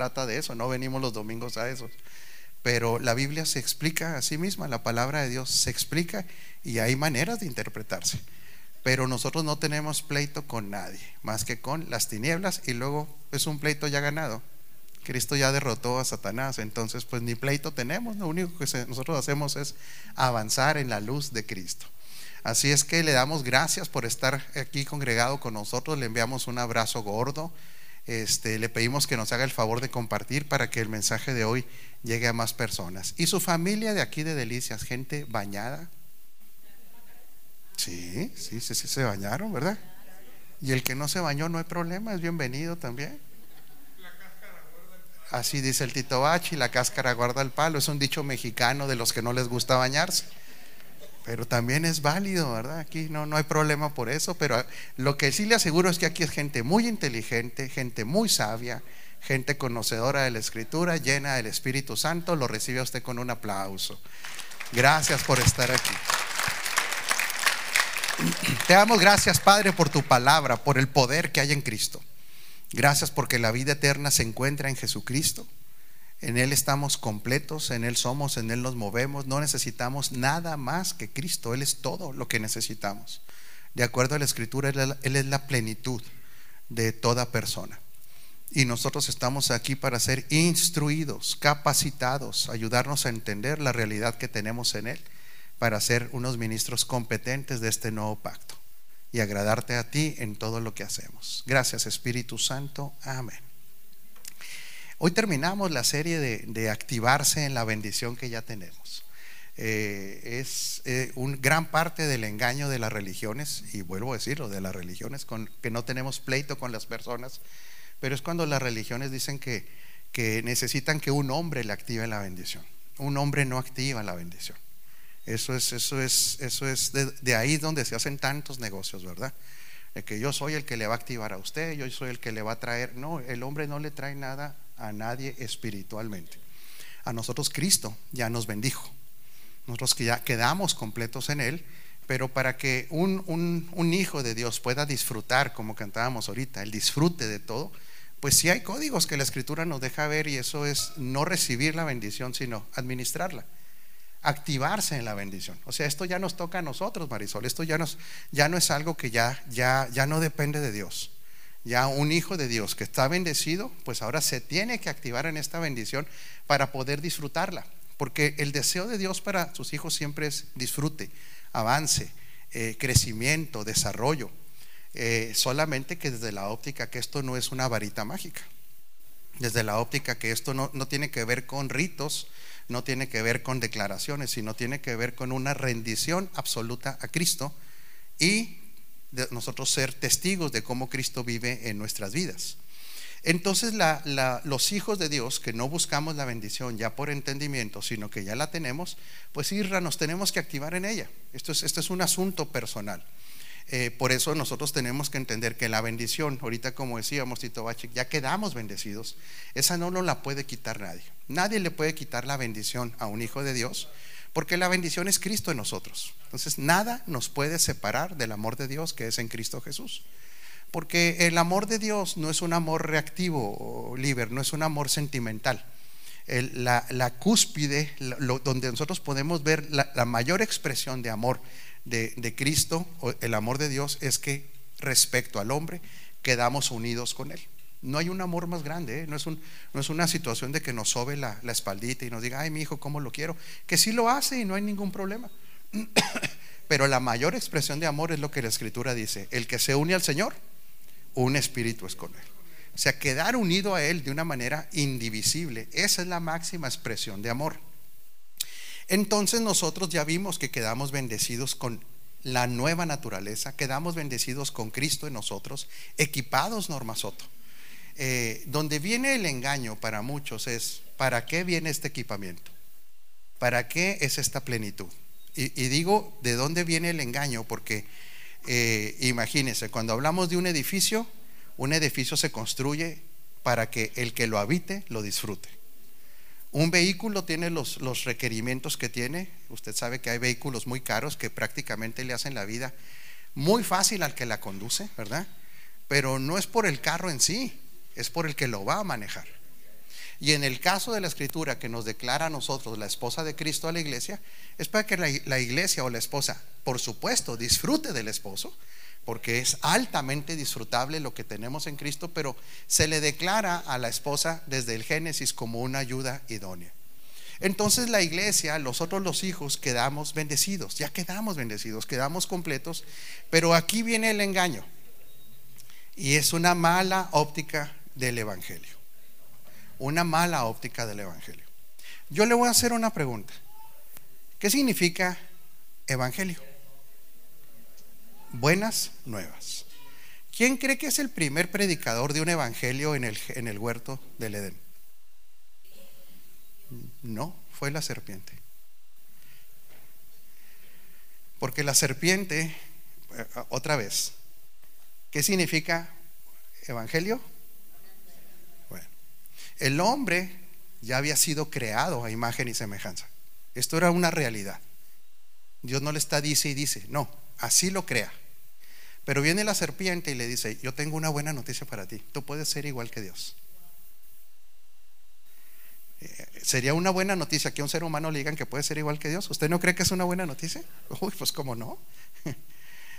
trata de eso, no venimos los domingos a eso. Pero la Biblia se explica a sí misma, la palabra de Dios se explica y hay maneras de interpretarse. Pero nosotros no tenemos pleito con nadie, más que con las tinieblas y luego es un pleito ya ganado. Cristo ya derrotó a Satanás, entonces pues ni pleito tenemos, lo único que nosotros hacemos es avanzar en la luz de Cristo. Así es que le damos gracias por estar aquí congregado con nosotros, le enviamos un abrazo gordo, este, le pedimos que nos haga el favor de compartir para que el mensaje de hoy llegue a más personas. Y su familia de aquí de Delicias, gente bañada. Sí, sí, sí, sí, se bañaron, ¿verdad? Y el que no se bañó no hay problema, es bienvenido también. Así dice el Tito Bachi, la cáscara guarda el palo. Es un dicho mexicano de los que no les gusta bañarse. Pero también es válido, ¿verdad? Aquí no, no hay problema por eso. Pero lo que sí le aseguro es que aquí es gente muy inteligente, gente muy sabia, gente conocedora de la Escritura, llena del Espíritu Santo. Lo recibe usted con un aplauso. Gracias por estar aquí. Te damos gracias, Padre, por tu palabra, por el poder que hay en Cristo. Gracias porque la vida eterna se encuentra en Jesucristo. En Él estamos completos, en Él somos, en Él nos movemos. No necesitamos nada más que Cristo. Él es todo lo que necesitamos. De acuerdo a la Escritura, Él es la plenitud de toda persona. Y nosotros estamos aquí para ser instruidos, capacitados, ayudarnos a entender la realidad que tenemos en Él, para ser unos ministros competentes de este nuevo pacto y agradarte a ti en todo lo que hacemos. Gracias Espíritu Santo. Amén. Hoy terminamos la serie de, activarse en la bendición que ya tenemos. Eh, es eh, un gran parte del engaño de las religiones, y vuelvo a decirlo, de las religiones, que no tenemos pleito con las personas, pero es cuando las religiones dicen que, que necesitan que un hombre le active la bendición. Un hombre no activa la bendición. Eso es, eso es, eso es de, ahí donde se hacen tantos negocios, ¿verdad? De que yo soy el que le va a activar a usted, yo soy el que le va a traer. No, el hombre no le trae nada a nadie espiritualmente. A nosotros Cristo ya nos bendijo. Nosotros que ya quedamos completos en Él, pero para que un, un, hijo de Dios pueda disfrutar, como cantábamos ahorita, el disfrute de todo, pues sí hay códigos que la Escritura nos deja ver y eso es no recibir la bendición, sino administrarla activarse en la bendición. O sea, esto ya nos toca a nosotros, Marisol. Esto ya, nos, ya no es algo que ya, ya, ya no depende de Dios. Ya un hijo de Dios que está bendecido, pues ahora se tiene que activar en esta bendición para poder disfrutarla. Porque el deseo de Dios para sus hijos siempre es disfrute, avance, eh, crecimiento, desarrollo. Eh, solamente que desde la óptica que esto no es una varita mágica. Desde la óptica que esto no, no tiene que ver con ritos, no tiene que ver con declaraciones, sino tiene que ver con una rendición absoluta a Cristo y de nosotros ser testigos de cómo Cristo vive en nuestras vidas. Entonces los hijos de Dios que no buscamos la bendición ya por entendimiento, sino que ya la tenemos, pues Irra nos tenemos que activar en ella. Esto es, un asunto personal. Eh, por eso nosotros tenemos que entender que la bendición, ahorita como decíamos Tito Bachik, ya quedamos bendecidos, esa no nos la puede quitar nadie. Nadie le puede quitar la bendición a un hijo de Dios, porque la bendición es Cristo en nosotros. Entonces nada nos puede separar del amor de Dios que es en Cristo Jesús. Porque el amor de Dios no es un amor reactivo o libre, no es un amor sentimental. la, cúspide, donde nosotros podemos ver la mayor expresión de amor de, Cristo, el amor de Dios, es que respecto al hombre quedamos unidos con Él. No hay un amor más grande, ¿eh? no, es una situación de que nos sobe la, la, espaldita y nos diga, ay, mi hijo, ¿cómo lo quiero? Que sí lo hace y no hay ningún problema. Pero la mayor expresión de amor es lo que la Escritura dice: el que se une al Señor, un espíritu es con Él. O sea, quedar unido a Él de una manera indivisible, esa es la máxima expresión de amor. Entonces nosotros ya vimos que quedamos bendecidos con la nueva naturaleza, quedamos bendecidos con Cristo en nosotros, equipados, Norma Soto. Eh, donde viene el engaño para muchos es, ¿para qué viene este equipamiento? ¿Para qué es esta plenitud? Y, digo, ¿de dónde viene el engaño? Porque eh, imagínense, cuando hablamos de un edificio, un edificio se construye para que el que lo habite lo disfrute. Un vehículo tiene los, requerimientos que tiene. Usted sabe que hay vehículos muy caros que prácticamente le hacen la vida muy fácil al que la conduce, ¿verdad? Pero no es por el carro en sí, es por el que lo va a manejar. Y en el caso de la escritura que nos declara a nosotros la esposa de Cristo a la iglesia, es para que la, iglesia o la esposa, por supuesto, disfrute del esposo, porque es altamente disfrutable lo que tenemos en Cristo, pero se le declara a la esposa desde el Génesis como una ayuda idónea. Entonces la iglesia, nosotros los hijos, quedamos bendecidos, ya quedamos bendecidos, quedamos completos, pero aquí viene el engaño. Y es una mala óptica del Evangelio. Una mala óptica del Evangelio. Yo le voy a hacer una pregunta. ¿Qué significa Evangelio? Buenas nuevas. ¿Quién cree que es el primer predicador de un Evangelio en el, en el huerto del Edén? No, fue la serpiente. Porque la serpiente, eh, otra vez, ¿qué significa evangelio? El hombre ya había sido creado a imagen y semejanza. Esto era una realidad. Dios no le está dice y dice, no, así lo crea. Pero viene la serpiente y le dice, yo tengo una buena noticia para ti, tú puedes ser igual que Dios. Eh, sería una buena noticia que un ser humano le digan que puede ser igual que Dios. ¿Usted no cree que es una buena noticia? Uy, pues cómo no.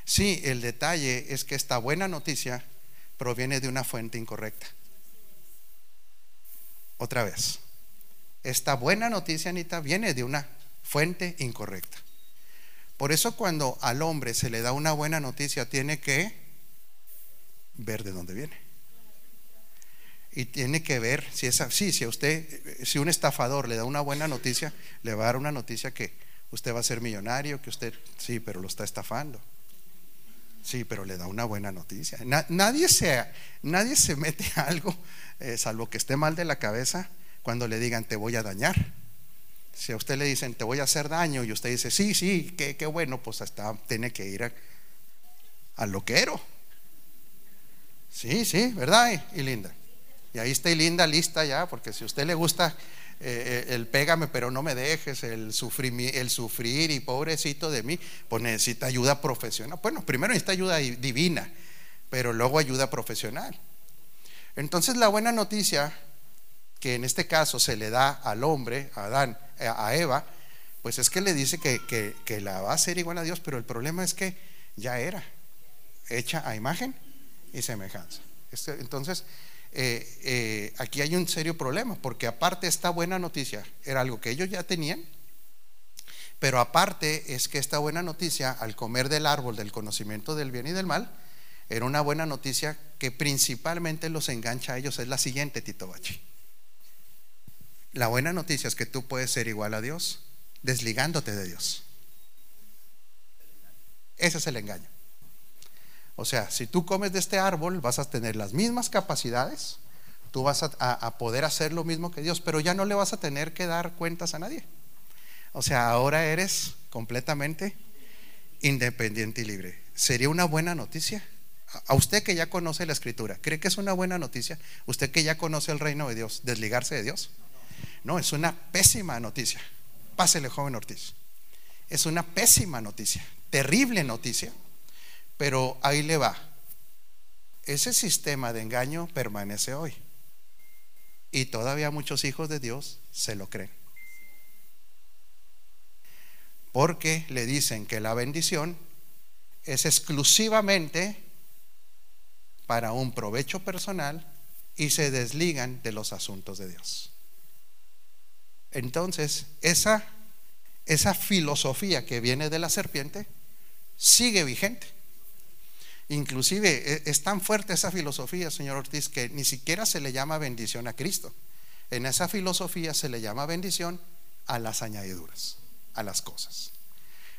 Sí, el detalle es que esta buena noticia proviene de una fuente incorrecta. Otra vez, esta buena noticia, Anita, viene de una fuente incorrecta. Por eso cuando al hombre se le da una buena noticia, tiene que ver de dónde viene y tiene que ver si es así, si a usted, si un estafador le da una buena noticia, le va a dar una noticia que usted va a ser millonario, que usted, sí, pero lo está estafando. Sí, pero le da una buena noticia. nadie, se, nadie se mete a algo, eh, salvo que esté mal de la cabeza, cuando le digan te voy a dañar. Si a usted le dicen te voy a hacer daño y usted dice sí, sí, qué, qué bueno, pues hasta tiene que ir al loquero. Sí, sí, ¿verdad? Y linda. Y ahí está linda, lista ya, porque si a usted le gusta eh, el pégame pero no me dejes, el sufrir, el sufrir y pobrecito de mí, pues necesita ayuda profesional. Bueno, primero necesita ayuda divina, pero luego ayuda profesional. Entonces la buena noticia que en este caso se le da al hombre, a Adán, eh, a Eva, pues es que le dice que, que la va a hacer igual a Dios, pero el problema es que ya era hecha a imagen y semejanza. Este, entonces, eh, eh, aquí hay un serio problema, porque aparte esta buena noticia era algo que ellos ya tenían, pero aparte es que esta buena noticia, al comer del árbol del conocimiento del bien y del mal, era una buena noticia que principalmente los engancha a ellos. Es la siguiente, Tito Bachi. La buena noticia es que tú puedes ser igual a Dios desligándote de Dios. Ese es el engaño. O sea, si tú comes de este árbol, vas a tener las mismas capacidades, tú vas a, poder hacer lo mismo que Dios, pero ya no le vas a tener que dar cuentas a nadie. O sea, ahora eres completamente independiente y libre. ¿Sería una buena noticia? A usted que ya conoce la escritura, ¿cree que es una buena noticia? Usted que ya conoce el reino de Dios, desligarse de Dios. No, es una pésima noticia. Pásele, joven Ortiz. Es una pésima noticia, terrible noticia pero ahí le va. Ese sistema de engaño permanece hoy. Y todavía muchos hijos de Dios se lo creen. Porque le dicen que la bendición es exclusivamente para un provecho personal y se desligan de los asuntos de Dios. Entonces, esa, esa filosofía que viene de la serpiente sigue vigente. Inclusive e, es tan fuerte esa filosofía, señor Ortiz, que ni siquiera se le llama bendición a Cristo. En esa filosofía se le llama bendición a las añadiduras, a las cosas.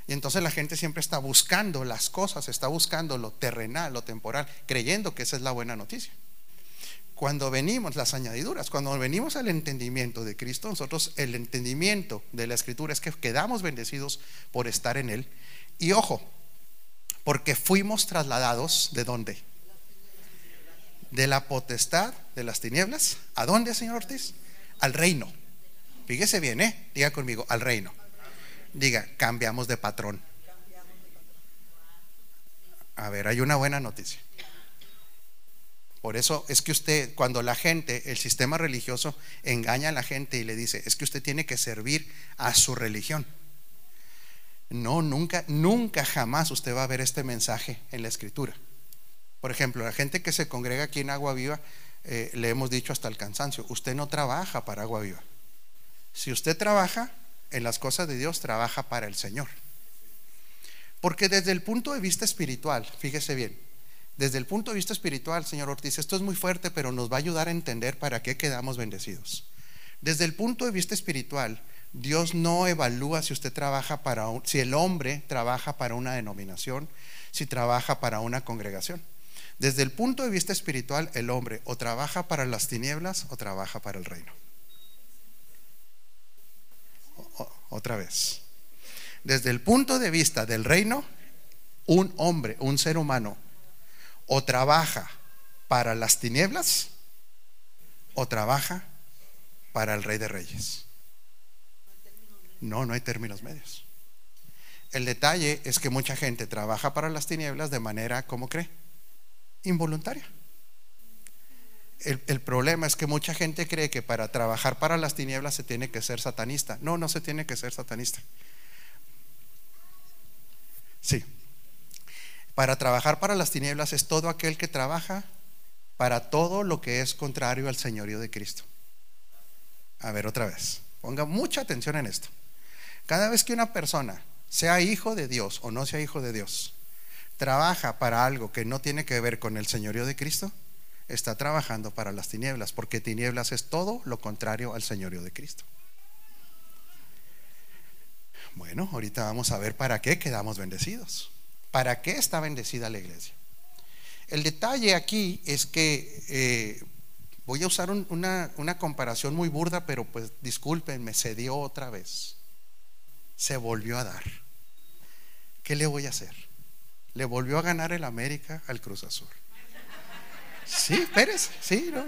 Y entonces la gente siempre está buscando las cosas, está buscando lo terrenal, lo temporal, creyendo que esa es la buena noticia. Cuando venimos, las añadiduras, cuando venimos al entendimiento de Cristo, nosotros el entendimiento de la escritura es que quedamos bendecidos por estar en Él. Y ojo, porque fuimos trasladados de dónde? De la potestad de las tinieblas. ¿A dónde, señor Ortiz? Al reino. Fíjese bien, ¿eh? Diga conmigo, al reino. Diga, cambiamos de patrón. A ver, hay una buena noticia. Por eso es que usted, cuando la gente, el sistema religioso, engaña a la gente y le dice, es que usted tiene que servir a su religión. No, nunca, nunca jamás usted va a ver este mensaje en la escritura. Por ejemplo, la gente que se congrega aquí en Agua Viva, eh, le hemos dicho hasta el cansancio, usted no trabaja para Agua Viva. Si usted trabaja en las cosas de Dios, trabaja para el Señor. Porque desde el punto de vista espiritual, fíjese bien, desde el punto de vista espiritual, señor Ortiz, esto es muy fuerte, pero nos va a ayudar a entender para qué quedamos bendecidos. Desde el punto de vista espiritual, Dios no evalúa si usted trabaja para, si el hombre trabaja para una denominación, si trabaja para una congregación. Desde el punto de vista espiritual, el hombre o trabaja para las tinieblas o trabaja para el reino. otra vez. Desde el punto de vista del reino, un hombre, un ser humano, o trabaja para las tinieblas o trabaja para el rey de reyes. No, no hay términos medios. El detalle es que mucha gente trabaja para las tinieblas de manera, ¿cómo cree? Involuntaria. El, el, problema es que mucha gente cree que para trabajar para las tinieblas se tiene que ser satanista. No, no se tiene que ser satanista. Sí, para trabajar para las tinieblas es todo aquel que trabaja para todo lo que es contrario al señorío de Cristo. A ver otra vez, ponga mucha atención en esto. Cada vez que una persona, sea hijo de Dios o no sea hijo de Dios, trabaja para algo que no tiene que ver con el señorío de Cristo, está trabajando para las tinieblas, porque tinieblas es todo lo contrario al señorío de Cristo. Bueno, ahorita vamos a ver para qué quedamos bendecidos. ¿Para qué está bendecida la iglesia? El detalle aquí es que eh, voy a usar una, una, comparación muy burda, pero pues discúlpenme, se dio otra vez. Se volvió a dar. ¿Qué le voy a hacer? Le volvió a ganar el América al Cruz Azul. Sí, Pérez, sí, ¿no?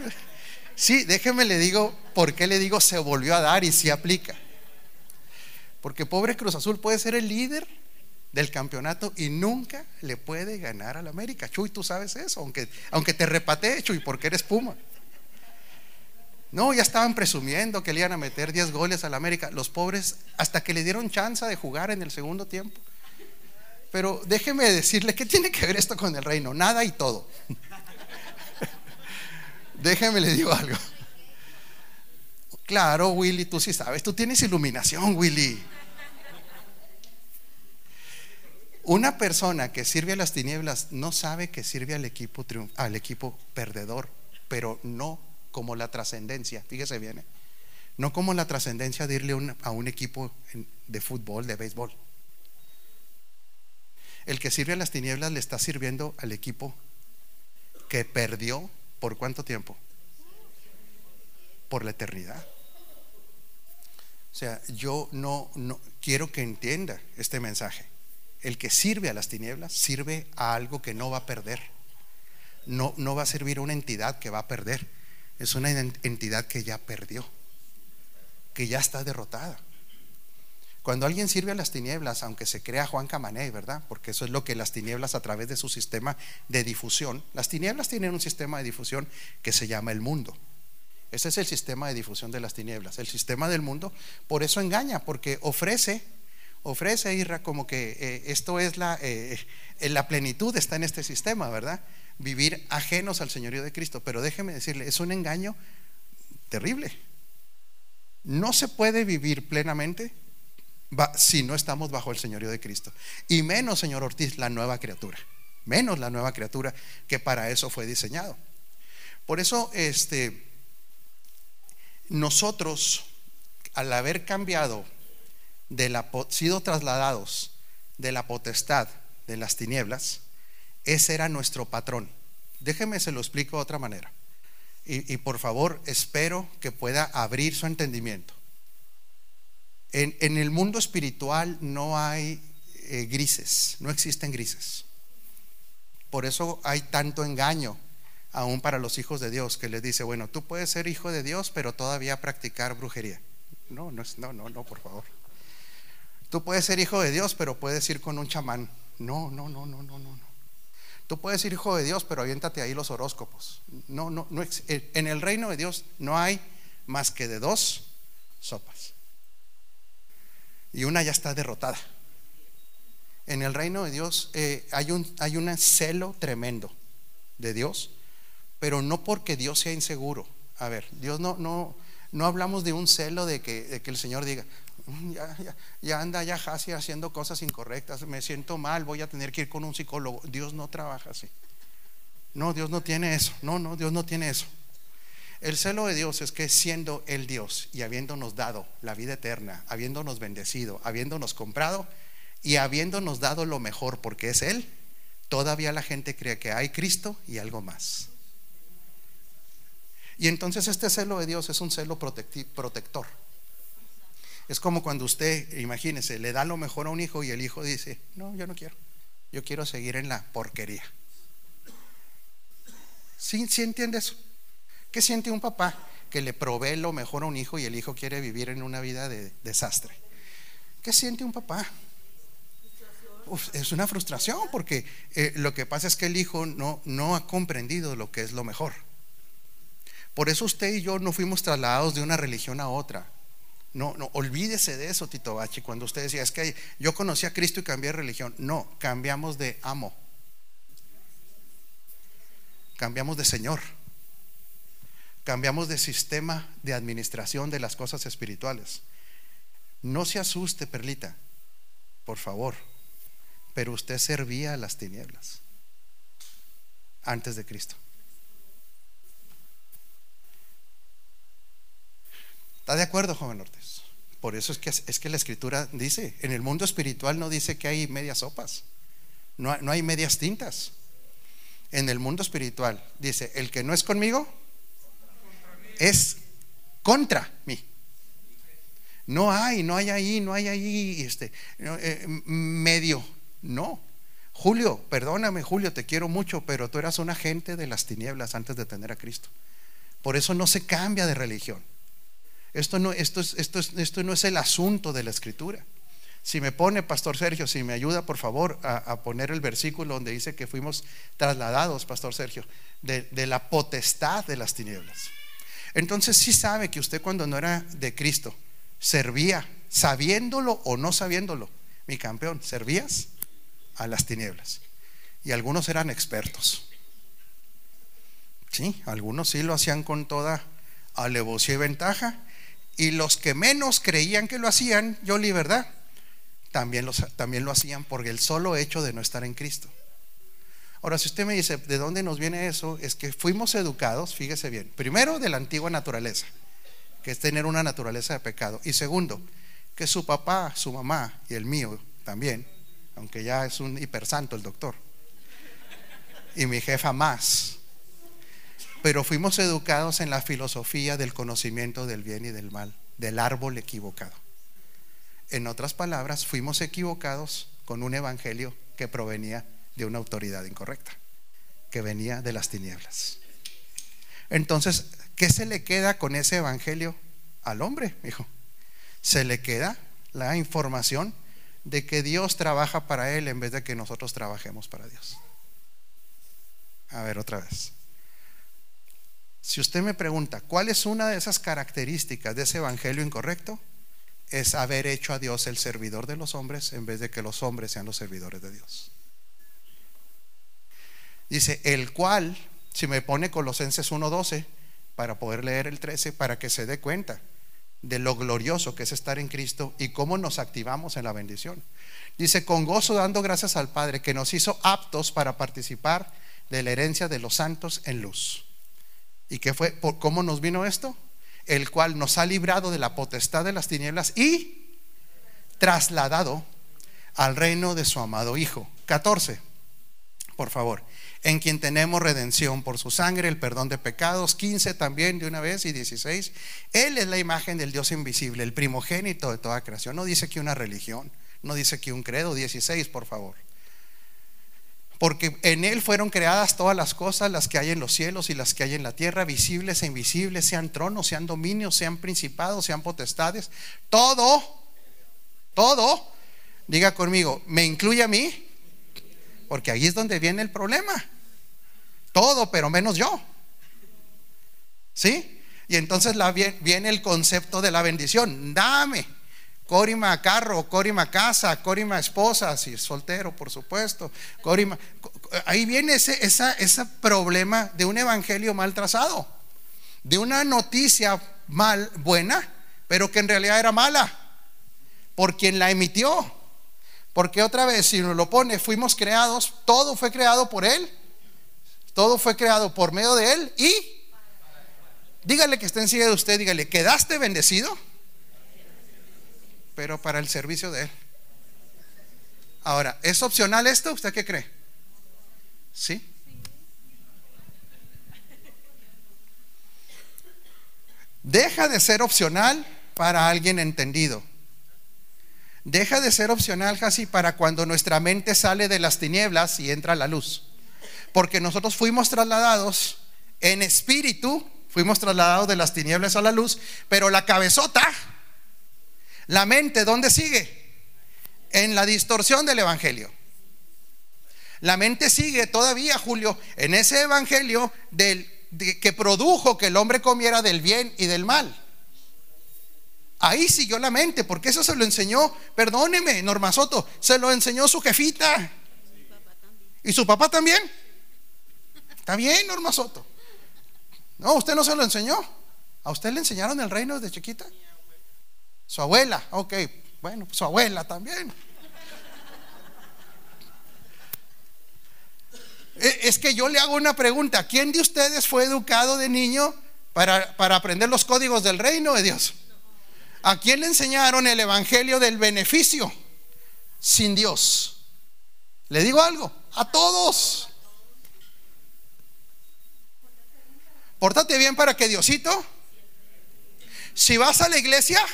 sí, déjeme le digo por qué le digo se volvió a dar y si aplica. Porque pobre Cruz Azul puede ser el líder del campeonato y nunca le puede ganar al América. Chuy, tú sabes eso, aunque, aunque te repatee, Chuy, porque eres Puma. No, ya estaban presumiendo que le iban a meter 10 goles al América. Los pobres, hasta que le dieron chance de jugar en el segundo tiempo. Pero déjeme decirle, ¿qué tiene que ver esto con el reino? Nada y todo. déjeme le digo algo. Claro, Willy, tú sí sabes, tú tienes iluminación, Willy. Una persona que sirve a las tinieblas no sabe que sirve al equipo, al equipo perdedor, pero no como la trascendencia. Fíjese bien, ¿eh? no como la trascendencia de irle a un equipo de fútbol, de béisbol. El que sirve a las tinieblas le está sirviendo al equipo que perdió por cuánto tiempo? Por la eternidad. O sea, yo no, no quiero que entienda este mensaje el que sirve a las tinieblas sirve a algo que no va a perder. No, no va a servir a una entidad que va a perder. Es una entidad que ya perdió, que ya está derrotada. Cuando alguien sirve a las tinieblas, aunque se crea Juan Camané, ¿verdad? Porque eso es lo que las tinieblas a través de su sistema de difusión, las tinieblas tienen un sistema de difusión que se llama el mundo. Ese es el sistema de difusión de las tinieblas. El sistema del mundo, por eso engaña, porque ofrece ofrece Irra como que eh, esto es la, eh, la plenitud está en este sistema, ¿verdad? Vivir ajenos al señorío de Cristo. Pero déjeme decirle, es un engaño terrible. No se puede vivir plenamente si no estamos bajo el señorío de Cristo. Y menos, señor Ortiz, la nueva criatura. Menos la nueva criatura que para eso fue diseñado. Por eso, este, nosotros, al haber cambiado de la, sido trasladados de la potestad de las tinieblas, ese era nuestro patrón. Déjeme se lo explico de otra manera. Y, por favor, espero que pueda abrir su entendimiento. En, el mundo espiritual no hay eh, grises, no existen grises. Por eso hay tanto engaño aún para los hijos de Dios que les dice, bueno, tú puedes ser hijo de Dios, pero todavía practicar brujería. No, no, no, no, no, por favor. Tú puedes ser hijo de Dios, pero puedes ir con un chamán. No, no, no, no, no, no. Tú puedes ser hijo de Dios, pero aviéntate ahí los horóscopos. No, no, no. En el reino de Dios no hay más que de dos sopas. Y una ya está derrotada. En el reino de Dios eh, hay, un, hay un celo tremendo de Dios, pero no porque Dios sea inseguro. A ver, Dios no, no, no hablamos de un celo de que, de que el Señor diga, ya, ya, anda ya casi haciendo cosas incorrectas, me siento mal, voy a tener que ir con un psicólogo. Dios no trabaja así. No, Dios no tiene eso. No, no, Dios no tiene eso. El celo de Dios es que siendo el Dios y habiéndonos dado la vida eterna, habiéndonos bendecido, habiéndonos comprado y habiéndonos dado lo mejor porque es Él, todavía la gente cree que hay Cristo y algo más. Y entonces este celo de Dios es un celo protector. Es como cuando usted, imagínese, le da lo mejor a un hijo y el hijo dice, no, yo no quiero, yo quiero seguir en la porquería. ¿Sí, sí entiende eso? ¿Qué siente un papá que le provee lo mejor a un hijo y el hijo quiere vivir en una vida de desastre? ¿Qué siente un papá? es una frustración porque eh, lo que pasa es que el hijo no, no ha comprendido lo que es lo mejor. Por eso usted y yo no fuimos trasladados de una religión a otra. No, no, olvídese de eso, Tito Bachi, cuando usted decía, es que yo conocí a Cristo y cambié de religión. No, cambiamos de amo. Cambiamos de Señor. Cambiamos de sistema de administración de las cosas espirituales. No se asuste, Perlita, por favor, pero usted servía a las tinieblas antes de Cristo. ¿Está de acuerdo, joven Ortiz? Por eso es que, es que la escritura dice, en el mundo espiritual no dice que hay medias sopas, no, no hay medias tintas. En el mundo espiritual dice, el que no es conmigo es contra mí. No hay, no hay ahí, no hay ahí este, eh, medio, no. Julio, perdóname Julio, te quiero mucho, pero tú eras un agente de las tinieblas antes de tener a Cristo. Por eso no se cambia de religión. Esto no, esto, esto, esto no es el asunto de la escritura. Si me pone, Pastor Sergio, si me ayuda, por favor, a, poner el versículo donde dice que fuimos trasladados, Pastor Sergio, de, de, la potestad de las tinieblas. Entonces sí sabe que usted cuando no era de Cristo, servía, sabiéndolo o no sabiéndolo, mi campeón, servías a las tinieblas. Y algunos eran expertos. Sí, algunos sí lo hacían con toda alevosía y ventaja, y los que menos creían que lo hacían, yo verdad, también, también lo hacían por el solo hecho de no estar en Cristo. Ahora, si usted me dice, ¿de dónde nos viene eso? Es que fuimos educados, fíjese bien, primero de la antigua naturaleza, que es tener una naturaleza de pecado. Y segundo, que su papá, su mamá y el mío también, aunque ya es un hipersanto el doctor, y mi jefa más, pero fuimos educados en la filosofía del conocimiento del bien y del mal, del árbol equivocado. En otras palabras, fuimos equivocados con un evangelio que provenía de una autoridad incorrecta, que venía de las tinieblas. Entonces, ¿qué se le queda con ese evangelio al hombre, hijo? Se le queda la información de que Dios trabaja para él en vez de que nosotros trabajemos para Dios. A ver, otra vez. Si usted me pregunta, ¿cuál es una de esas características de ese evangelio incorrecto? Es haber hecho a Dios el servidor de los hombres en vez de que los hombres sean los servidores de Dios. Dice, el cual, si me pone Colosenses 1.12, para poder leer el 13, para que se dé cuenta de lo glorioso que es estar en Cristo y cómo nos activamos en la bendición. Dice, con gozo dando gracias al Padre que nos hizo aptos para participar de la herencia de los santos en luz. ¿Y qué fue? ¿Por ¿Cómo nos vino esto? El cual nos ha librado de la potestad de las tinieblas y trasladado al reino de su amado Hijo. 14, por favor. En quien tenemos redención por su sangre, el perdón de pecados. 15 también de una vez y 16. Él es la imagen del Dios invisible, el primogénito de toda creación. No dice que una religión, no dice que un credo. 16, por favor porque en Él fueron creadas todas las cosas, las que hay en los cielos y las que hay en la tierra, visibles e invisibles, sean tronos, sean dominios, sean principados, sean potestades, todo, todo, diga conmigo, ¿me incluye a mí? Porque ahí es donde viene el problema. Todo, pero menos yo. ¿Sí? Y entonces viene el concepto de la bendición. Dame. Corima carro, Corima casa, Corima esposa, si soltero, por supuesto. Ahí viene ese, ese problema de un evangelio mal trazado, de una noticia mal, buena, pero que en realidad era mala, por quien la emitió. Porque otra vez, si uno lo pone, fuimos creados, todo fue creado por Él, todo fue creado por medio de Él y dígale que está encima de usted, dígale, ¿quedaste bendecido? Pero para el servicio de Él. Ahora, ¿es opcional esto? ¿Usted qué cree? ¿Sí? Deja de ser opcional para alguien entendido. Deja de ser opcional casi para cuando nuestra mente sale de las tinieblas y entra la luz. Porque nosotros fuimos trasladados en espíritu, fuimos trasladados de las tinieblas a la luz, pero la cabezota, la mente, ¿dónde sigue? En la distorsión del Evangelio. La mente sigue todavía, Julio, en ese Evangelio del, que produjo que el hombre comiera del bien y del mal. Ahí siguió la mente, porque eso se lo enseñó, perdóneme, Norma Soto, se lo enseñó su jefita. ¿Y su papá también? Está bien, Norma Soto. No, usted no se lo enseñó. ¿A usted le enseñaron el reino desde chiquita? Su abuela, ok, bueno, su abuela también. E, es que yo le hago una pregunta. ¿Quién de ustedes fue educado de niño para, para aprender los códigos del reino de Dios? ¿A quién le enseñaron el evangelio del beneficio? Sin Dios. ¿Le digo algo? A todos. Pórtate bien para que Diosito. Si vas a la iglesia,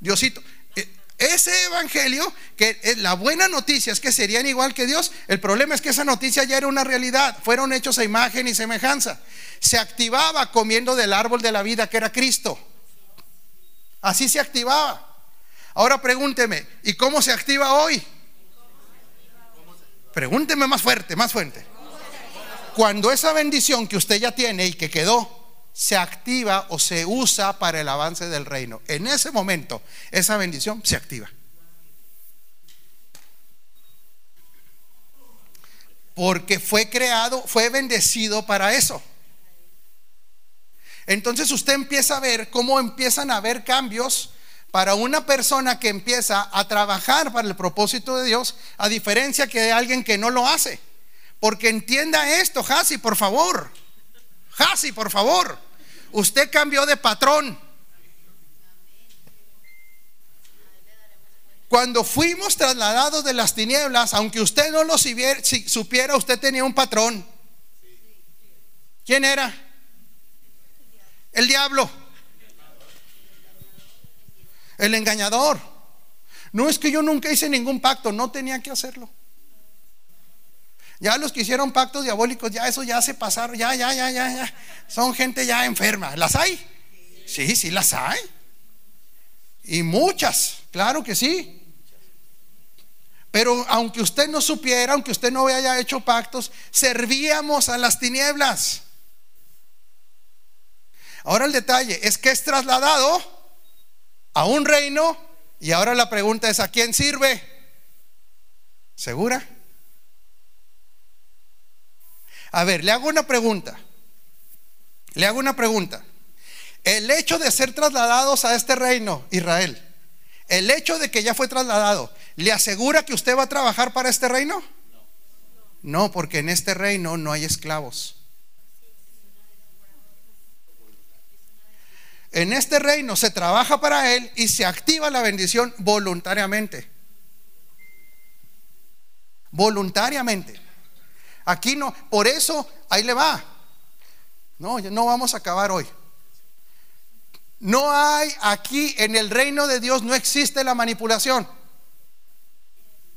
Diosito. E, ese evangelio, que la buena noticia es que serían igual que Dios. El problema es que esa noticia ya era una realidad. Fueron hechos a imagen y semejanza. Se activaba comiendo del árbol de la vida que era Cristo. Así se activaba. Ahora pregúnteme, ¿y cómo se activa hoy? Pregúnteme más fuerte, más fuerte. Cuando esa bendición que usted ya tiene y que quedó se activa o se usa para el avance del reino, en ese momento esa bendición se activa. Porque fue creado, fue bendecido para eso. Entonces usted empieza a ver cómo empiezan a haber cambios para una persona que empieza a trabajar para el propósito de Dios, a diferencia que de alguien que no lo hace. Porque entienda esto, Hasi, por favor. Hasi, por favor. Usted cambió de patrón. Cuando fuimos trasladados de las tinieblas, aunque usted no lo supiera, usted tenía un patrón. ¿Quién era? El diablo. El engañador. No es que yo nunca hice ningún pacto, no tenía que hacerlo. Ya los que hicieron pactos diabólicos, ya eso ya se pasaron, ya, ya, ya, ya, ya. Son gente ya enferma. ¿Las hay? Sí, sí, las hay. Y muchas, claro que sí. Pero aunque usted no supiera, aunque usted no haya hecho pactos, servíamos a las tinieblas. Ahora el detalle es que es trasladado a un reino y ahora la pregunta es, ¿a quién sirve? ¿Segura? A ver, le hago una pregunta. Le hago una pregunta. El hecho de ser trasladados a este reino, Israel, el hecho de que ya fue trasladado, ¿le asegura que usted va a trabajar para este reino? No, porque en este reino no hay esclavos. En este reino se trabaja para Él y se activa la bendición voluntariamente. Voluntariamente. Aquí no, por eso ahí le va. No, no vamos a acabar hoy. No hay aquí en el reino de Dios, no existe la manipulación.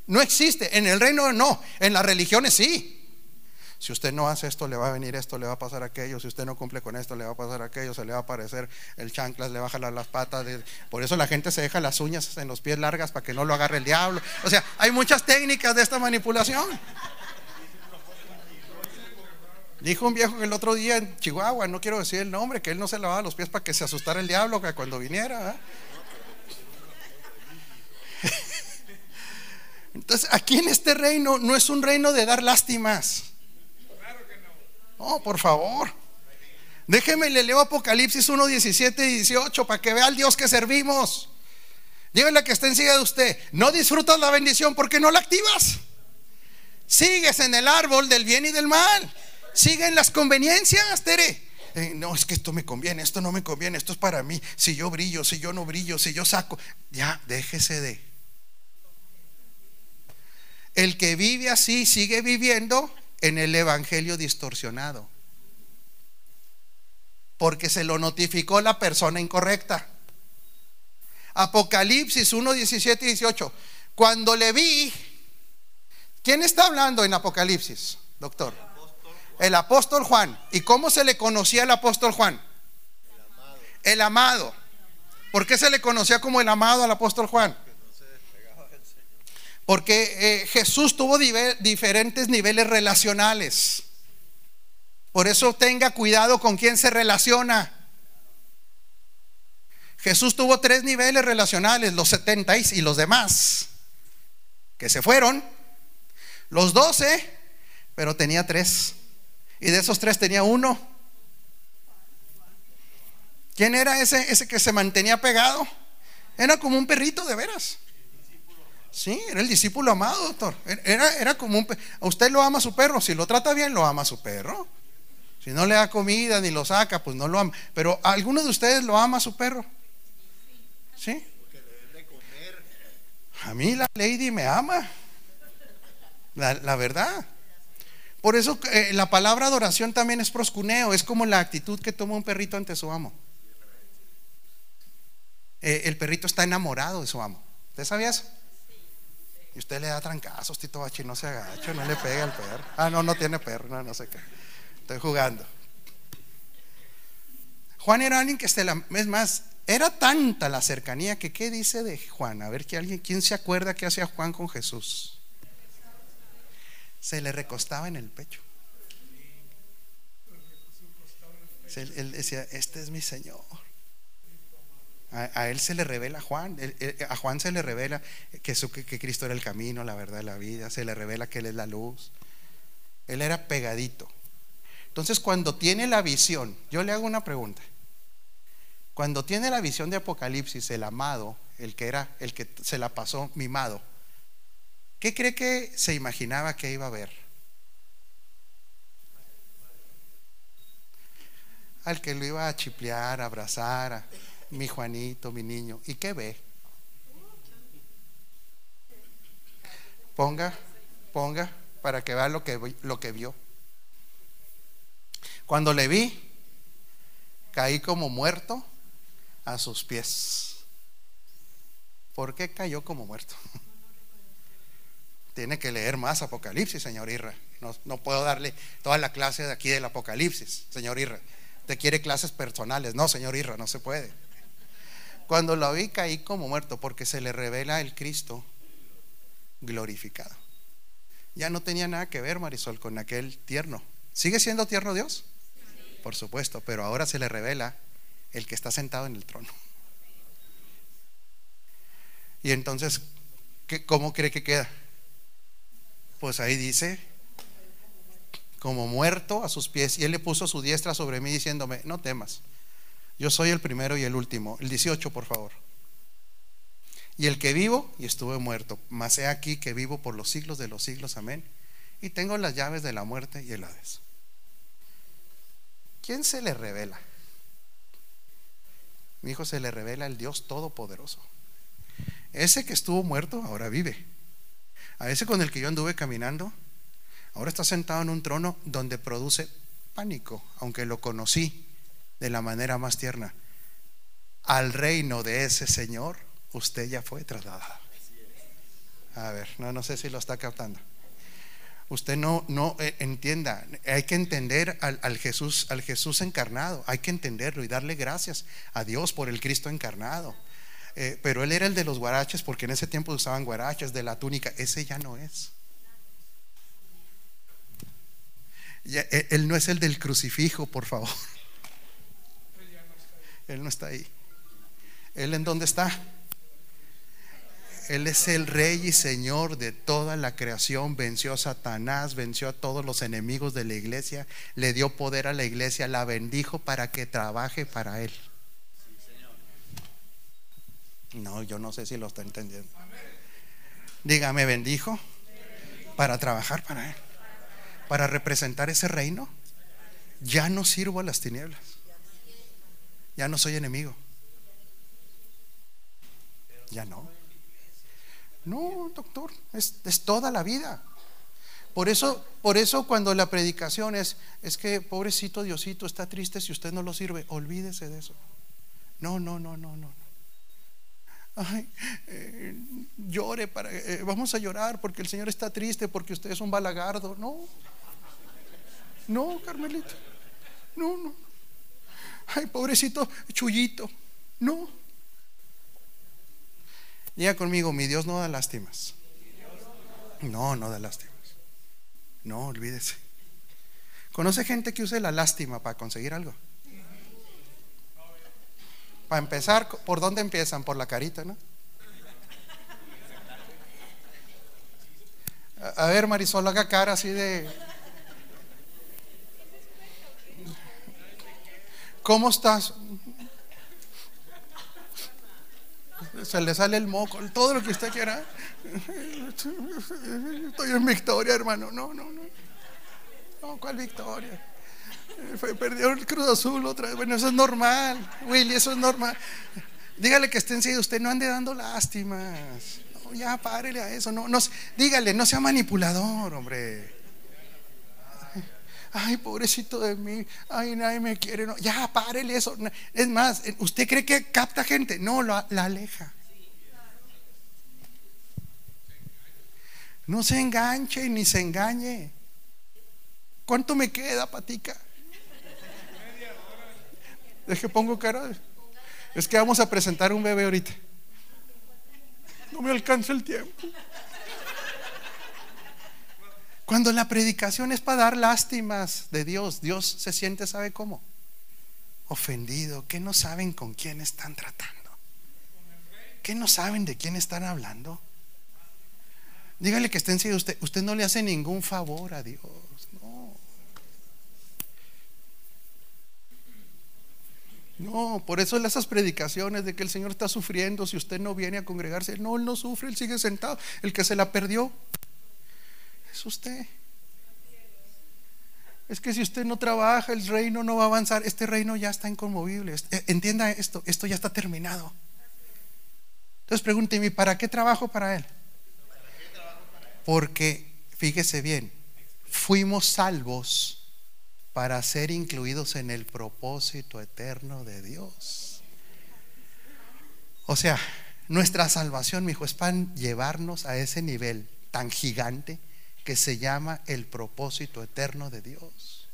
No existe. En el reino no. En las religiones sí. Si usted no hace esto, le va a venir esto, le va a pasar aquello. Si usted no cumple con esto, le va a pasar aquello. Se le va a aparecer el chanclas, le va a jalar las patas. Por eso la gente se deja las uñas en los pies largas para que no lo agarre el diablo. O sea, hay muchas técnicas de esta manipulación. Dijo un viejo que el otro día en Chihuahua, no quiero decir el nombre, que él no se lavaba los pies para que se asustara el diablo cuando viniera. Entonces, aquí en este reino no es un reino de dar lástimas. No, por favor. Déjeme le leo Apocalipsis 1, 17 y 18 para que vea al Dios que servimos. Dígale que está encima de usted. No disfrutas la bendición porque no la activas. Sigues en el árbol del bien y del mal. Sigue en las conveniencias, Tere. Eh, no, es que esto me conviene, esto no me conviene, esto es para mí. Si yo brillo, si yo no brillo, si yo saco, ya, déjese de. El que vive así sigue viviendo en el evangelio distorsionado. Porque se lo notificó la persona incorrecta. Apocalipsis 1, 17 y 18. Cuando le vi, ¿quién está hablando en Apocalipsis, doctor? El apóstol Juan. ¿Y cómo se le conocía al apóstol Juan? El amado. ¿Por qué se le conocía como el amado al apóstol Juan? Porque eh, Jesús tuvo diferentes niveles relacionales. Por eso tenga cuidado con quién se relaciona. Jesús tuvo tres niveles relacionales, los 70 y los demás, que se fueron, los doce, pero tenía tres. Y de esos tres tenía uno. ¿Quién era ese, ese que se mantenía pegado? Era como un perrito de veras. Sí, era el discípulo amado, doctor. Era, era como un A usted lo ama su perro. Si lo trata bien, lo ama su perro. Si no le da comida ni lo saca, pues no lo ama. Pero ¿alguno de ustedes lo ama su perro? ¿Sí? A mí la lady me ama. La, verdad. Por eso eh, la palabra adoración también es proscuneo. Es como la actitud que toma un perrito ante su amo. Eh, el perrito está enamorado de su amo. ¿Usted sabía eso? Y usted le da trancazos, Tito Bachi, no se agacha, no le pega al perro. Ah, no, no tiene perro, no, no sé qué. Estoy jugando. Juan era alguien que, este, es más, era tanta la cercanía que, ¿qué dice de Juan? A ver, que alguien, ¿quién se acuerda qué hacía Juan con Jesús? Se le recostaba en el pecho. Él decía, este es mi Señor. A, él se le revela Juan, a Juan se le revela que, que, Cristo era el camino, la verdad, la vida, se le revela que Él es la luz. Él era pegadito. Entonces cuando tiene la visión, yo le hago una pregunta. Cuando tiene la visión de Apocalipsis, el amado, el que era, el que se la pasó mimado, ¿qué cree que se imaginaba que iba a ver? Al que lo iba a chiplear, a abrazar, a, mi Juanito, mi niño. ¿Y qué ve? Ponga, ponga, para que vea lo que, lo que vio. Cuando le vi, caí como muerto a sus pies. ¿Por qué cayó como muerto? Tiene que leer más Apocalipsis, señor Irra. No, no, puedo darle toda la clase de aquí del Apocalipsis, señor Irra. Te quiere clases personales. No, señor Irra, no se puede. Cuando lo vi caí como muerto porque se le revela el Cristo glorificado. Ya no tenía nada que ver Marisol con aquel tierno. ¿Sigue siendo tierno Dios? Por supuesto, pero ahora se le revela el que está sentado en el trono. Y entonces, ¿cómo cree que queda? Pues ahí dice, como muerto a sus pies, y él le puso su diestra sobre mí diciéndome, no temas, yo soy el primero y el último. El 18, por favor. Y el que vivo y estuve muerto, mas he aquí que vivo por los siglos de los siglos. Amén. Y tengo las llaves de la muerte y el Hades. ¿Quién se le revela? Mi hijo se le revela el Dios Todopoderoso. Ese que estuvo muerto ahora vive. A ese con el que yo anduve caminando, ahora está sentado en un trono donde produce pánico, aunque lo conocí de la manera más tierna. Al reino de ese Señor, usted ya fue trasladado. A ver, no, no sé si lo está captando. Usted no, no eh, entienda, hay que entender al, Jesús, al Jesús encarnado, hay que entenderlo y darle gracias a Dios por el Cristo encarnado. Eh, pero él era el de los guaraches porque en ese tiempo usaban guaraches de la túnica, ese ya no es. E, él no es el del crucifijo, por favor. Él no está ahí. ¿Él en dónde está? Él es el rey y señor de toda la creación. Venció a Satanás, venció a todos los enemigos de la iglesia, le dio poder a la iglesia, la bendijo para que trabaje para Él. No, yo no sé si lo está entendiendo. Dígame, bendijo para trabajar para Él, para representar ese reino. Ya no sirvo a las tinieblas, ya no soy enemigo. Ya no. No, doctor, es, toda la vida. Por eso, por eso cuando la predicación es, es que pobrecito Diosito está triste si usted no lo sirve, olvídese de eso. No, no, no, no, no. Ay, eh, llore para, eh, vamos a llorar porque el Señor está triste porque usted es un balagardo. No, no, Carmelita, no, no. Ay, pobrecito Chullito, no. Diga conmigo, mi Dios no da lástimas. No, no da lástimas. No, olvídese. ¿Conoce gente que use la lástima para conseguir algo? Para empezar, ¿por dónde empiezan? Por la carita, ¿no? A ver, Marisol, haga cara así de... ¿Cómo estás? se le sale el moco, todo lo que usted quiera. Estoy en victoria, hermano. No, no, no. No, ¿cuál victoria? Perdió el Cruz Azul otra vez. Bueno, eso es normal, Willy, eso es normal. Dígale que esté enseguida, usted no ande dando lástimas. No, ya párele a eso. No, no, dígale, no sea manipulador, hombre ay, pobrecito de mí, ay, nadie me quiere. No. Ya, párele eso. Es más, ¿usted cree que capta gente? No, la, aleja. No se enganche ni se engañe. ¿Cuánto me queda, patica? Deje pongo cara. Es que vamos a presentar un bebé ahorita. No me alcanza el tiempo. Cuando la predicación es para dar lástimas de Dios, Dios se siente, ¿sabe cómo? Ofendido, que no saben con quién están tratando, que no saben de quién están hablando. Dígale que estén serio usted, usted no le hace ningún favor a Dios, no. No, por eso esas predicaciones de que el Señor está sufriendo si usted no viene a congregarse. No, Él no sufre, Él sigue sentado. El que se la perdió es usted. Es que si usted no trabaja, el reino no va a avanzar. Este reino ya está inconmovible. Eh, entienda esto, esto ya está terminado. Entonces pregúnteme, ¿para qué trabajo para él? Porque, fíjese bien, fuimos salvos para ser incluidos en el propósito eterno de Dios. O sea, nuestra salvación, mi hijo, es para llevarnos a ese nivel tan gigante que se llama el propósito eterno de Dios.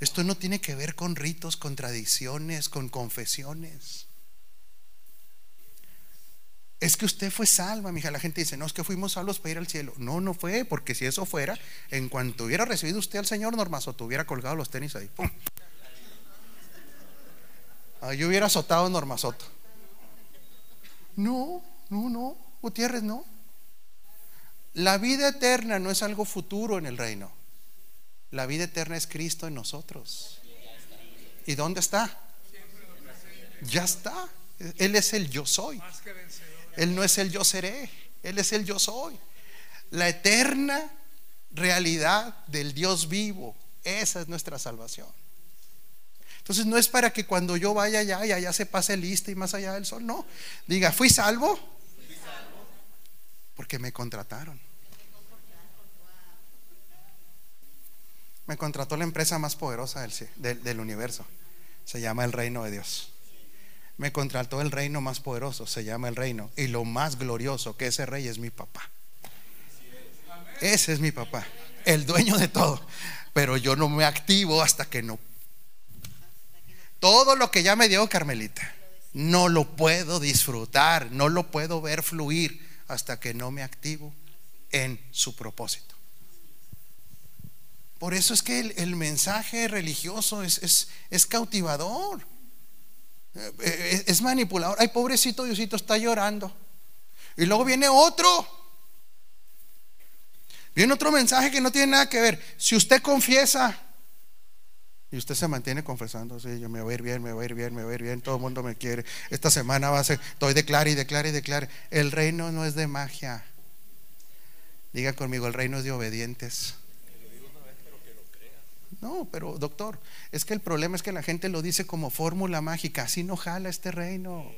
Esto no tiene que ver con ritos, con tradiciones, con confesiones. Es que usted fue salva, mija. La gente dice, no, es que fuimos salvos para ir al cielo. No, no fue, porque si eso fuera, en cuanto hubiera recibido usted al Señor Normazoto, hubiera colgado los tenis ahí. ¡Pum! yo hubiera azotado a Normazoto. No, no, no. Gutiérrez, no. La vida eterna no es algo futuro en el reino. La vida eterna es Cristo en nosotros. ¿Y dónde está? Ya está. Él es el yo soy. Él no es el yo seré. Él es el yo soy. La eterna realidad del Dios vivo. Esa es nuestra salvación. Entonces no es para que cuando yo vaya allá y allá se pase lista y más allá del sol. No. Diga, fui salvo porque me contrataron. Me contrató la empresa más poderosa del, del, universo. Se llama el reino de Dios. Me contrató el reino más poderoso. Se llama el reino. Y lo más glorioso que ese rey es mi papá. Ese es mi papá. El dueño de todo. Pero yo no me activo hasta que no. Todo lo que ya me dio Carmelita. No lo puedo disfrutar. No lo puedo ver fluir hasta que no me activo en su propósito. Por eso es que el, mensaje religioso es, cautivador, es, manipulador. Ay, pobrecito Diosito está llorando. Y luego viene otro. Viene otro mensaje que no tiene nada que ver. Si usted confiesa y usted se mantiene confesando, sí, yo me voy a ir bien, me voy a ir bien, me voy a ir bien, todo el mundo me quiere. Esta semana va a ser, estoy declare y declare y declare. El reino no es de magia. Diga conmigo, el reino es de obedientes. No, pero doctor, es que el problema es que la gente lo dice como fórmula mágica, así no jala este reino.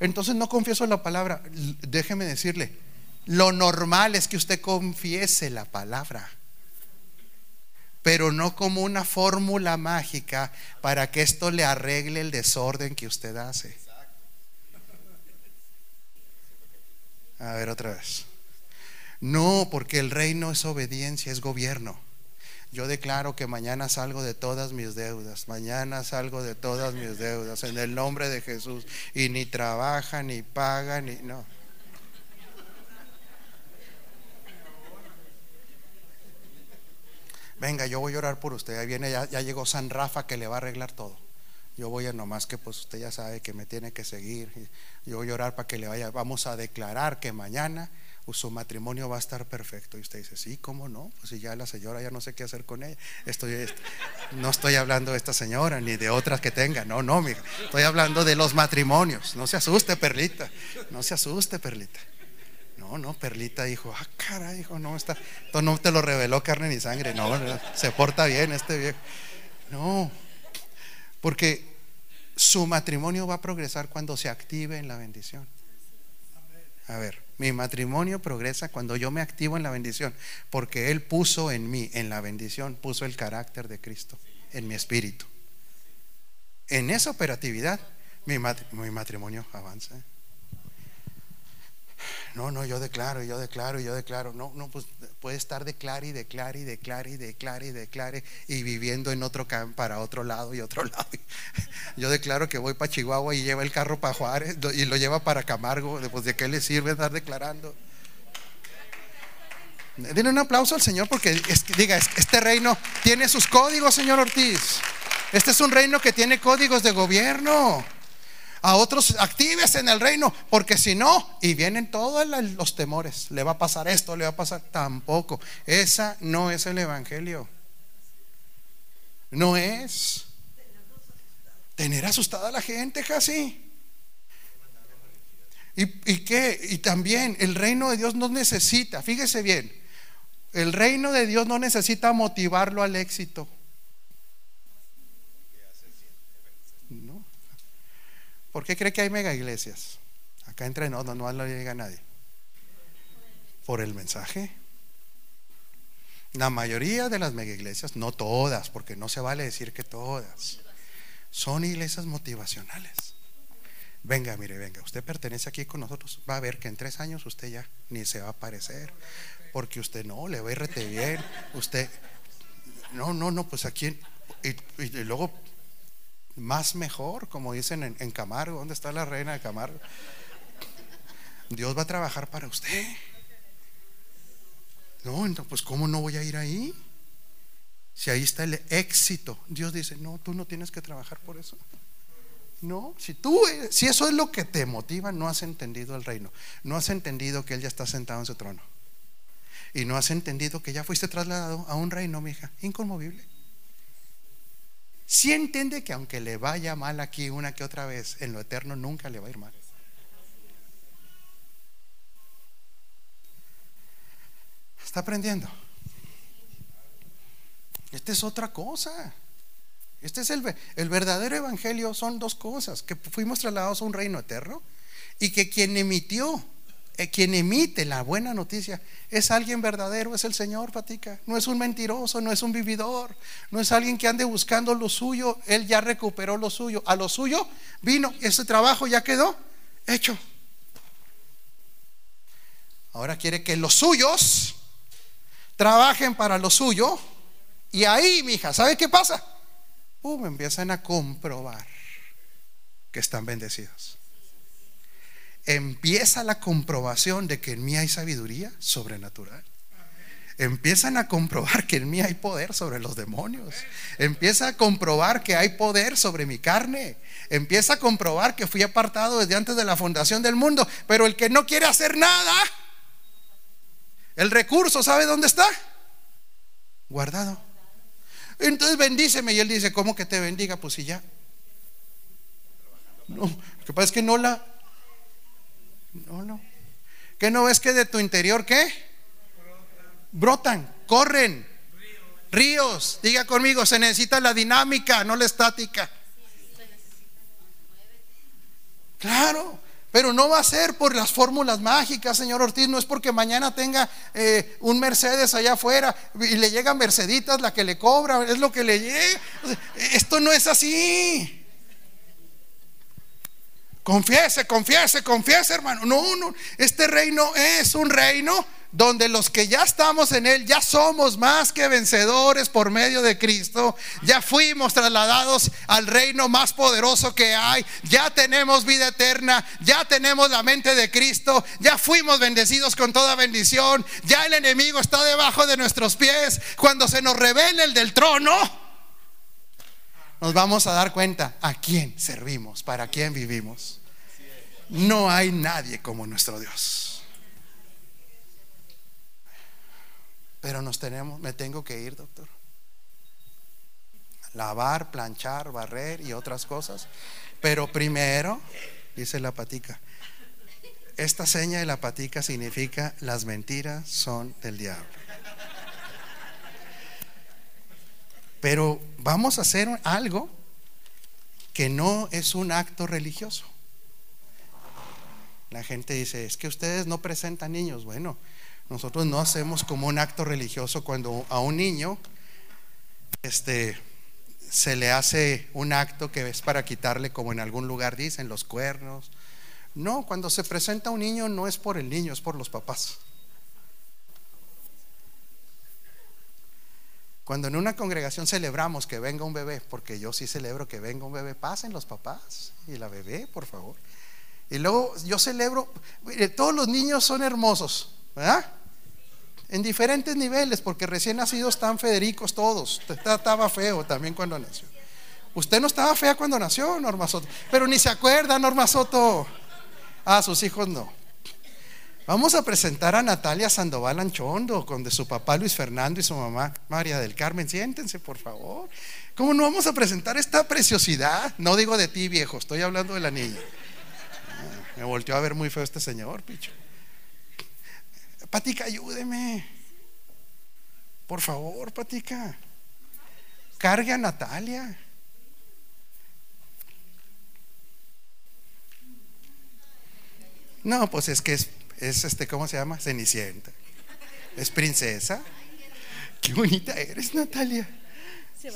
Entonces no confieso la palabra, déjeme decirle, lo normal es que usted confiese la palabra pero no como una fórmula mágica para que esto le arregle el desorden que usted hace. A ver otra vez. No, porque el reino es obediencia, es gobierno. Yo declaro que mañana salgo de todas mis deudas, mañana salgo de todas mis deudas en el nombre de Jesús. Y ni trabaja, ni paga, ni no. venga, yo voy a orar por usted. Ahí viene, ya, llegó San Rafa que le va a arreglar todo. Yo voy a nomás que pues usted ya sabe que me tiene que seguir. Yo voy a orar para que le vaya. Vamos a declarar que mañana su matrimonio va a estar perfecto. Y usted dice, sí, ¿cómo no? Pues si ya la señora ya no sé qué hacer con ella. Estoy, no estoy hablando de esta señora ni de otras que tenga. No, no, mija. Estoy hablando de los matrimonios. No se asuste, Perlita. No se asuste, Perlita. No, no, Perlita dijo, ah, cara, dijo, no, está, esto no te lo reveló carne ni sangre, no, se porta bien este viejo. No, porque su matrimonio va a progresar cuando se active en la bendición. A ver, mi matrimonio progresa cuando yo me activo en la bendición, porque Él puso en mí, en la bendición, puso el carácter de Cristo en mi espíritu. En esa operatividad, mi, matrimonio avanza. No, no, yo declaro, yo declaro, yo declaro. No, no, pues puede estar declare y declare y declare y declare y declare y viviendo en otro campo para otro lado y otro lado. Yo declaro que voy para Chihuahua y lleva el carro para Juárez y lo lleva para Camargo. Pues de qué le sirve estar declarando. Denle un aplauso al Señor porque diga, este reino tiene sus códigos, señor Ortiz. Este es un reino que tiene códigos de gobierno a otros actives en el reino, porque si no, y vienen todos los temores, le va a pasar esto, le va a pasar tampoco. Esa no es el Evangelio. No es tener asustada a la gente casi. ¿Y, y qué? Y también el reino de Dios no necesita, fíjese bien, el reino de Dios no necesita motivarlo al éxito. ¿Por qué cree que hay mega iglesias? Acá entre no, no, no le llega nadie. Por el mensaje. La mayoría de las mega iglesias, no todas, porque no se vale decir que todas, son iglesias motivacionales. Venga, mire, venga, usted pertenece aquí con nosotros. Va a ver que en tres años usted ya ni se va a aparecer, porque usted no, le va a ir bien. Usted, no, no, no, pues aquí, y luego más mejor, como dicen en, Camargo. ¿Dónde está la reina de Camargo? Dios va a trabajar para usted. No, entonces, pues ¿cómo no voy a ir ahí? Si ahí está el éxito. Dios dice, no, tú no tienes que trabajar por eso. No, si tú, si eso es lo que te motiva, no has entendido el reino. No has entendido que Él ya está sentado en su trono. Y no has entendido que ya fuiste trasladado a un reino, mija, inconmovible si entiende que aunque le vaya mal aquí una que otra vez, en lo eterno nunca le va a ir mal. ¿Está aprendiendo? Esta es otra cosa. Este es el, el verdadero evangelio. Son dos cosas: que fuimos trasladados a un reino eterno y que quien emitió quien emite la buena noticia es alguien verdadero, es el Señor, Fatica. No es un mentiroso, no es un vividor, no es alguien que ande buscando lo suyo. Él ya recuperó lo suyo. A lo suyo vino, ese trabajo ya quedó hecho. Ahora quiere que los suyos trabajen para lo suyo. Y ahí, mija, ¿sabe qué pasa? Uh, empiezan a comprobar que están bendecidos empieza la comprobación de que en mí hay sabiduría sobrenatural. empiezan a comprobar que en mí hay poder sobre los demonios. Empieza a comprobar que hay poder sobre mi carne. Empieza a comprobar que fui apartado desde antes de la fundación del mundo. Pero el que no quiere hacer nada, el recurso, ¿sabe dónde está? Guardado. Entonces bendíceme. Y él dice, ¿cómo que te bendiga? Pues si ya. No, lo que pasa es que no la. No, no. ¿Qué no ves que de tu interior qué? Brotan, corren. Ríos. Diga conmigo, se necesita la dinámica, no la estática. Claro. Pero no va a ser por las fórmulas mágicas, señor Ortiz. No es porque mañana tenga eh, un Mercedes allá afuera y le llega Merceditas la que le cobra, es lo que le llega. Esto no es así. Confiese, confiese, confiese, hermano. No, no. Este reino es un reino donde los que ya estamos en Él, ya somos más que vencedores por medio de Cristo, ya fuimos trasladados al reino más poderoso que hay, ya tenemos vida eterna, ya tenemos la mente de Cristo, ya fuimos bendecidos con toda bendición, ya el enemigo está debajo de nuestros pies, cuando se nos revele el del trono, nos vamos a dar cuenta a quién servimos, para quién vivimos. No hay nadie como nuestro Dios. Pero nos tenemos, me tengo que ir, doctor. Lavar, planchar, barrer y otras cosas. Pero primero, dice la patica, esta seña de la patica significa las mentiras son del diablo. Pero vamos a hacer algo que no es un acto religioso. La gente dice, es que ustedes no presentan niños. Bueno, nosotros no hacemos como un acto religioso cuando a un niño este, se le hace un acto que es para quitarle, como en algún lugar dicen, los cuernos. No, cuando se presenta un niño no es por el niño, es por los papás. Cuando en una congregación celebramos que venga un bebé, porque yo sí celebro que venga un bebé, pasen los papás y la bebé, por favor. Y luego yo celebro, todos los niños son hermosos, ¿verdad? en diferentes niveles, porque recién nacidos están Federicos todos. Usted estaba feo también cuando nació. Usted no estaba fea cuando nació, Norma Soto, pero ni se acuerda, Norma Soto. Ah, sus hijos no. Vamos a presentar a Natalia Sandoval Anchondo, con de su papá Luis Fernando y su mamá María del Carmen. Siéntense, por favor. ¿Cómo no vamos a presentar esta preciosidad? No digo de ti, viejo, estoy hablando de la niña. Ah, me volteó a ver muy feo este señor, picho. Patica, ayúdeme. Por favor, Patica. Cargue a Natalia. No, pues es que es, es este, ¿cómo se llama? Cenicienta. Es princesa. Qué bonita eres, Natalia.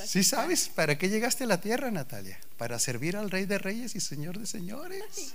Sí sabes, ¿para qué llegaste a la tierra, Natalia? Para servir al Rey de Reyes y Señor de Señores.